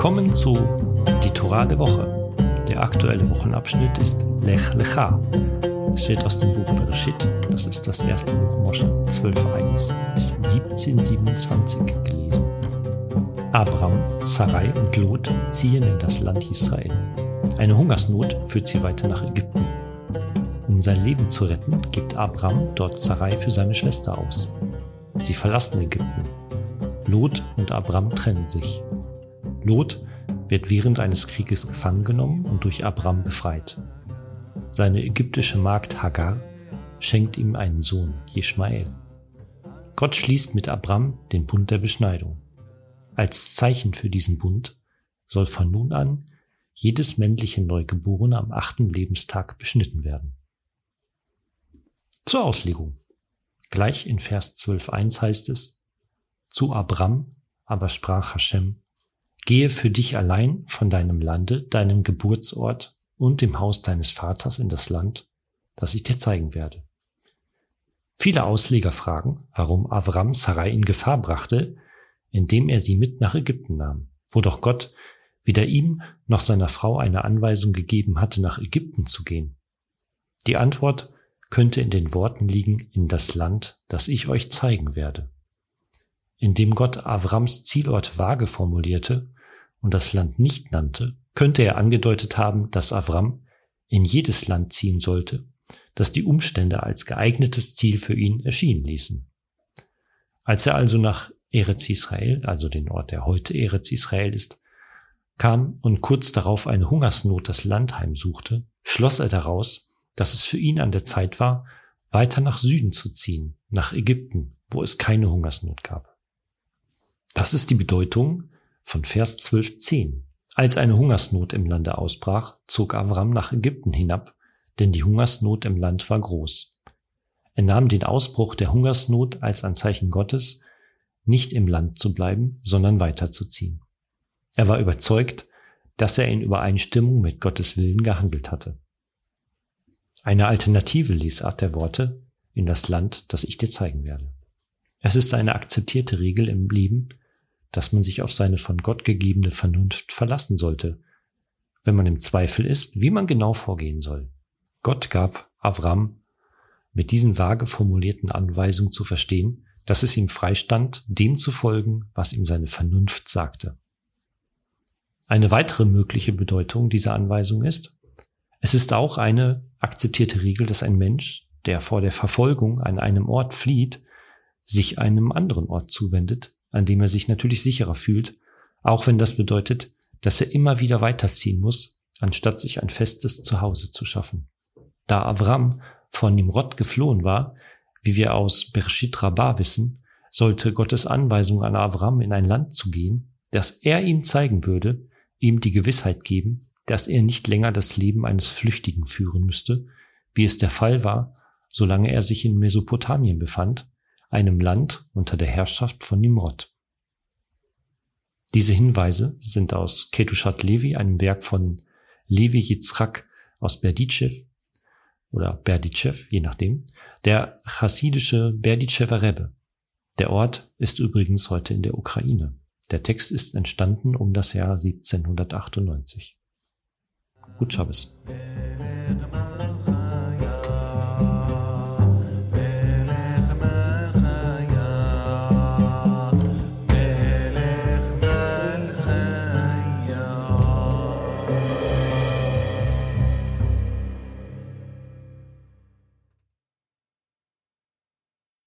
Willkommen zu Die Torah der Woche. Der aktuelle Wochenabschnitt ist Lech Lecha. Es wird aus dem Buch Bereshit, das ist das erste Buch Mosche 12.1 bis 17.27 gelesen. Abraham, Sarai und Lot ziehen in das Land Israel. Eine Hungersnot führt sie weiter nach Ägypten. Um sein Leben zu retten, gibt Abraham dort Sarai für seine Schwester aus. Sie verlassen Ägypten. Lot und Abraham trennen sich. Lot wird während eines Krieges gefangen genommen und durch Abraham befreit. Seine ägyptische Magd Hagar schenkt ihm einen Sohn, Jeschmael. Gott schließt mit Abraham den Bund der Beschneidung. Als Zeichen für diesen Bund soll von nun an jedes männliche Neugeborene am achten Lebenstag beschnitten werden. Zur Auslegung. Gleich in Vers 12.1 heißt es, zu Abram aber sprach Hashem, gehe für dich allein von deinem Lande, deinem Geburtsort und dem Haus deines Vaters in das Land, das ich dir zeigen werde. Viele Ausleger fragen, warum Avram Sarai in Gefahr brachte, indem er sie mit nach Ägypten nahm, wo doch Gott weder ihm noch seiner Frau eine Anweisung gegeben hatte, nach Ägypten zu gehen. Die Antwort könnte in den Worten liegen, in das Land, das ich euch zeigen werde. Indem Gott Avrams Zielort vage formulierte und das Land nicht nannte, könnte er angedeutet haben, dass Avram in jedes Land ziehen sollte, das die Umstände als geeignetes Ziel für ihn erschienen ließen. Als er also nach Eretz Israel, also den Ort, der heute Eretz Israel ist, kam und kurz darauf eine Hungersnot das Land heimsuchte, schloss er daraus, dass es für ihn an der Zeit war, weiter nach Süden zu ziehen, nach Ägypten, wo es keine Hungersnot gab. Das ist die Bedeutung von Vers 12.10. Als eine Hungersnot im Lande ausbrach, zog Avram nach Ägypten hinab, denn die Hungersnot im Land war groß. Er nahm den Ausbruch der Hungersnot als ein Zeichen Gottes, nicht im Land zu bleiben, sondern weiterzuziehen. Er war überzeugt, dass er in Übereinstimmung mit Gottes Willen gehandelt hatte. Eine alternative Lesart der Worte in das Land, das ich dir zeigen werde. Es ist eine akzeptierte Regel im Leben, dass man sich auf seine von Gott gegebene Vernunft verlassen sollte, wenn man im Zweifel ist, wie man genau vorgehen soll. Gott gab Avram mit diesen vage formulierten Anweisungen zu verstehen, dass es ihm freistand, dem zu folgen, was ihm seine Vernunft sagte. Eine weitere mögliche Bedeutung dieser Anweisung ist, es ist auch eine akzeptierte Regel, dass ein Mensch, der vor der Verfolgung an einem Ort flieht, sich einem anderen Ort zuwendet, an dem er sich natürlich sicherer fühlt, auch wenn das bedeutet, dass er immer wieder weiterziehen muss, anstatt sich ein festes Zuhause zu schaffen. Da Avram von Nimrod geflohen war, wie wir aus Bershit Rabbah wissen, sollte Gottes Anweisung an Avram in ein Land zu gehen, das er ihm zeigen würde, ihm die Gewissheit geben, dass er nicht länger das Leben eines Flüchtigen führen müsste, wie es der Fall war, solange er sich in Mesopotamien befand, einem Land unter der Herrschaft von Nimrod. Diese Hinweise sind aus Ketushat Levi, einem Werk von Levi Yitzchak aus Berditschew oder Berditschew, je nachdem, der chassidische Berditschewer Rebbe. Der Ort ist übrigens heute in der Ukraine. Der Text ist entstanden um das Jahr 1798. Gut Schabes.